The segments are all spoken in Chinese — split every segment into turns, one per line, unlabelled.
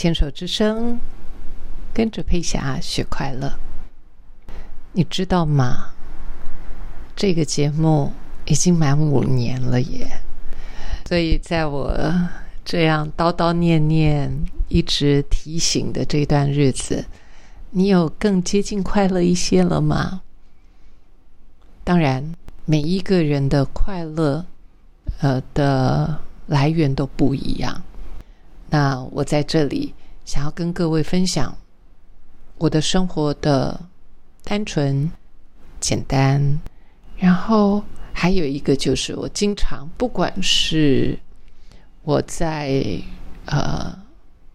牵手之声，跟着佩霞学快乐。你知道吗？这个节目已经满五年了耶！所以在我这样叨叨念念、一直提醒的这段日子，你有更接近快乐一些了吗？当然，每一个人的快乐，呃的来源都不一样。那我在这里想要跟各位分享我的生活的单纯、简单，然后还有一个就是我经常不管是我在呃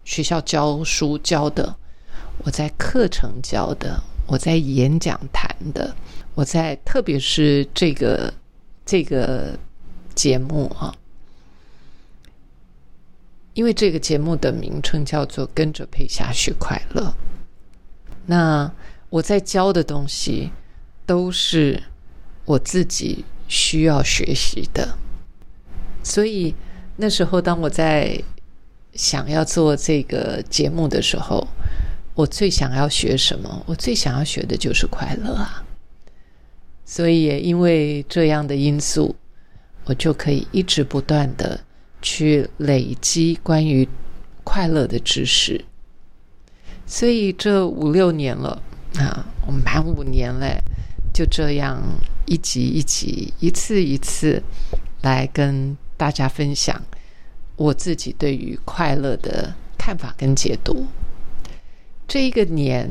学校教书教的，我在课程教的，我在演讲谈的，我在特别是这个这个节目啊。因为这个节目的名称叫做“跟着佩霞学快乐”，那我在教的东西都是我自己需要学习的，所以那时候当我在想要做这个节目的时候，我最想要学什么？我最想要学的就是快乐啊！所以也因为这样的因素，我就可以一直不断的。去累积关于快乐的知识，所以这五六年了啊，我满五年嘞，就这样一集一集、一次一次来跟大家分享我自己对于快乐的看法跟解读。这一个年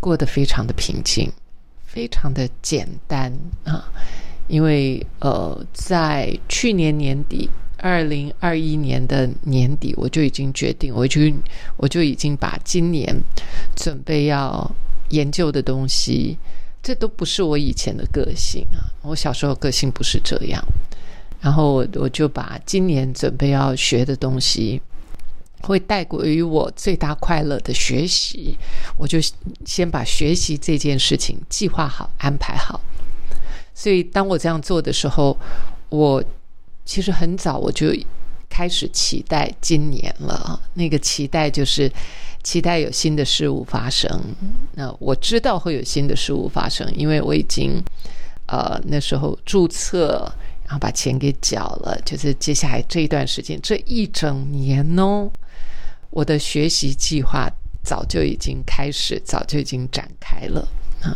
过得非常的平静，非常的简单啊，因为呃，在去年年底。二零二一年的年底，我就已经决定，我就我就已经把今年准备要研究的东西，这都不是我以前的个性啊。我小时候个性不是这样，然后我我就把今年准备要学的东西，会带过于我最大快乐的学习，我就先把学习这件事情计划好、安排好。所以当我这样做的时候，我。其实很早我就开始期待今年了那个期待就是期待有新的事物发生。那我知道会有新的事物发生，因为我已经呃那时候注册，然后把钱给缴了。就是接下来这一段时间，这一整年哦，我的学习计划早就已经开始，早就已经展开了啊。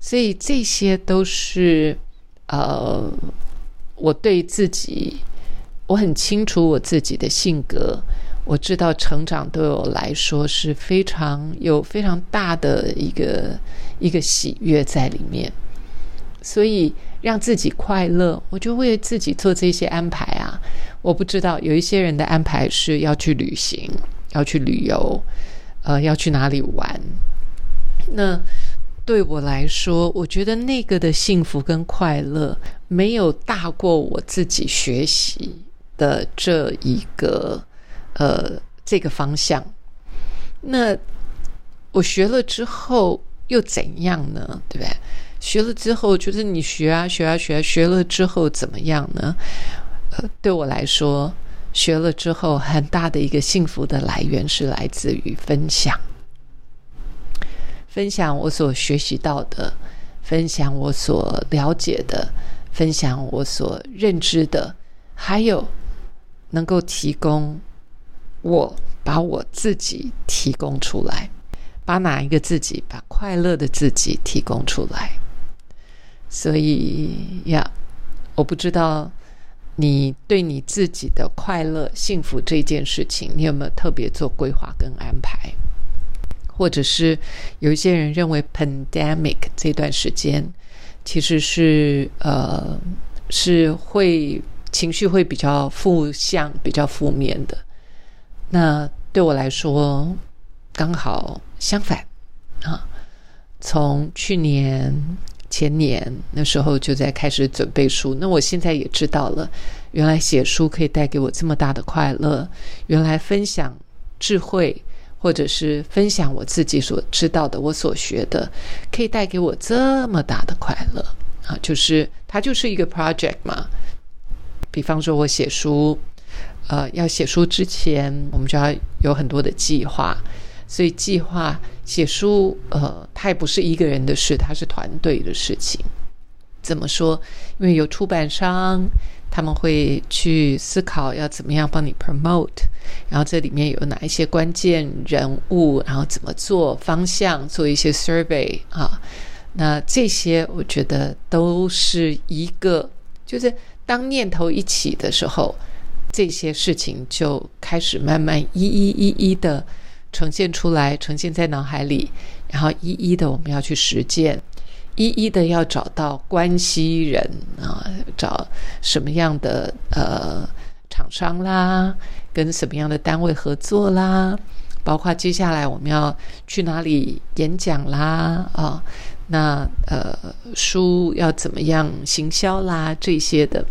所以这些都是呃。我对自己，我很清楚我自己的性格。我知道成长对我来说是非常有非常大的一个一个喜悦在里面，所以让自己快乐，我就为自己做这些安排啊。我不知道有一些人的安排是要去旅行，要去旅游，呃，要去哪里玩，那。对我来说，我觉得那个的幸福跟快乐没有大过我自己学习的这一个呃这个方向。那我学了之后又怎样呢？对不对？学了之后，就是你学啊学啊学，学了之后怎么样呢？呃，对我来说，学了之后很大的一个幸福的来源是来自于分享。分享我所学习到的，分享我所了解的，分享我所认知的，还有能够提供我把我自己提供出来，把哪一个自己，把快乐的自己提供出来。所以呀，我不知道你对你自己的快乐、幸福这件事情，你有没有特别做规划跟安排？或者是有一些人认为，pandemic 这段时间其实是呃是会情绪会比较负向、比较负面的。那对我来说，刚好相反啊。从去年、前年那时候就在开始准备书，那我现在也知道了，原来写书可以带给我这么大的快乐，原来分享智慧。或者是分享我自己所知道的，我所学的，可以带给我这么大的快乐啊！就是它就是一个 project 嘛。比方说，我写书，呃，要写书之前，我们就要有很多的计划。所以，计划写书，呃，它也不是一个人的事，它是团队的事情。怎么说？因为有出版商，他们会去思考要怎么样帮你 promote，然后这里面有哪一些关键人物，然后怎么做方向，做一些 survey 啊。那这些我觉得都是一个，就是当念头一起的时候。这些事情就开始慢慢一一一一的呈现出来，呈现在脑海里，然后一一的我们要去实践，一一的要找到关系人啊，找什么样的呃厂商啦，跟什么样的单位合作啦，包括接下来我们要去哪里演讲啦啊，那呃书要怎么样行销啦这些的。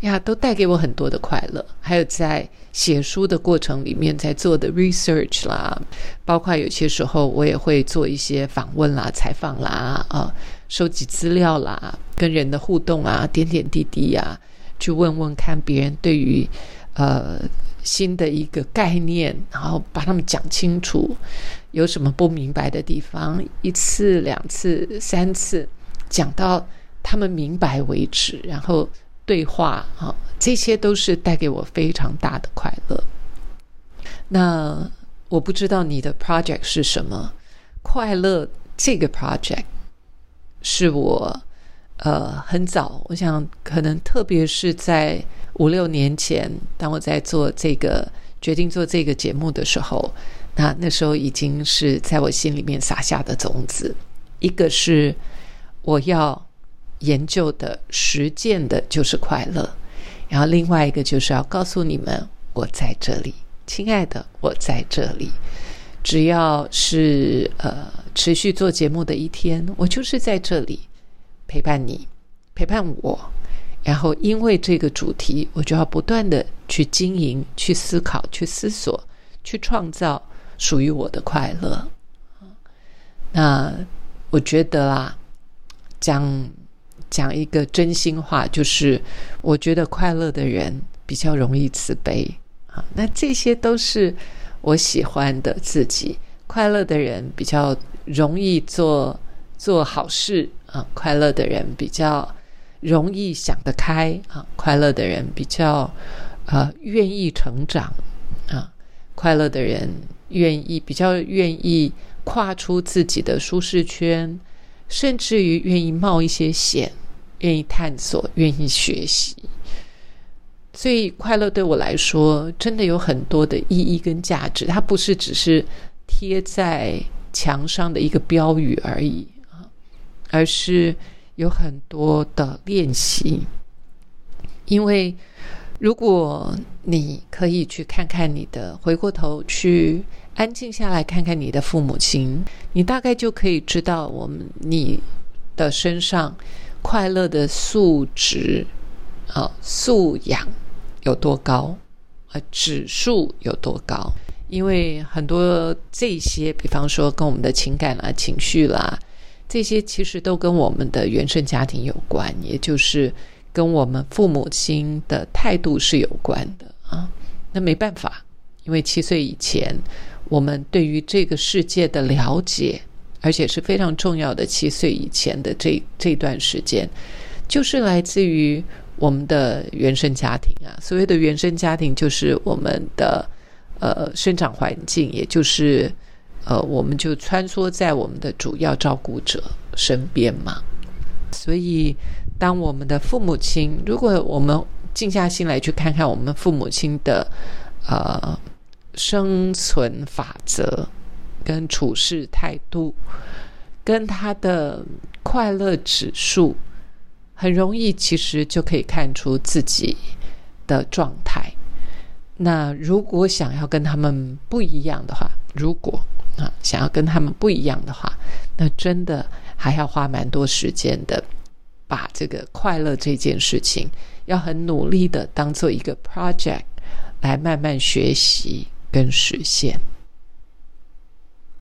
呀，都带给我很多的快乐。还有在写书的过程里面，在做的 research 啦，包括有些时候我也会做一些访问啦、采访啦，啊，收集资料啦，跟人的互动啊，点点滴滴呀，去问问看别人对于呃新的一个概念，然后把他们讲清楚，有什么不明白的地方，一次、两次、三次讲到他们明白为止，然后。对话啊，这些都是带给我非常大的快乐。那我不知道你的 project 是什么？快乐这个 project 是我呃很早，我想可能特别是在五六年前，当我在做这个决定做这个节目的时候，那那时候已经是在我心里面撒下的种子。一个是我要。研究的、实践的，就是快乐。然后另外一个就是要告诉你们，我在这里，亲爱的，我在这里。只要是呃持续做节目的一天，我就是在这里陪伴你，陪伴我。然后因为这个主题，我就要不断的去经营、去思考、去思索、去创造属于我的快乐。那我觉得啊，讲。讲一个真心话，就是我觉得快乐的人比较容易慈悲啊。那这些都是我喜欢的自己。快乐的人比较容易做做好事啊，快乐的人比较容易想得开啊，快乐的人比较呃愿意成长啊，快乐的人愿意比较愿意跨出自己的舒适圈，甚至于愿意冒一些险。愿意探索，愿意学习，所以快乐对我来说真的有很多的意义跟价值。它不是只是贴在墙上的一个标语而已啊，而是有很多的练习。因为如果你可以去看看你的，回过头去安静下来看看你的父母亲，你大概就可以知道我们你的身上。快乐的素质啊，素养有多高呃？指数有多高？因为很多这些，比方说跟我们的情感啦、情绪啦，这些其实都跟我们的原生家庭有关，也就是跟我们父母亲的态度是有关的啊。那没办法，因为七岁以前，我们对于这个世界的了解。而且是非常重要的。七岁以前的这这段时间，就是来自于我们的原生家庭啊。所谓的原生家庭，就是我们的呃生长环境，也就是呃，我们就穿梭在我们的主要照顾者身边嘛。所以，当我们的父母亲，如果我们静下心来去看看我们父母亲的呃生存法则。跟处事态度，跟他的快乐指数，很容易其实就可以看出自己的状态。那如果想要跟他们不一样的话，如果啊想要跟他们不一样的话，那真的还要花蛮多时间的，把这个快乐这件事情，要很努力的当做一个 project 来慢慢学习跟实现。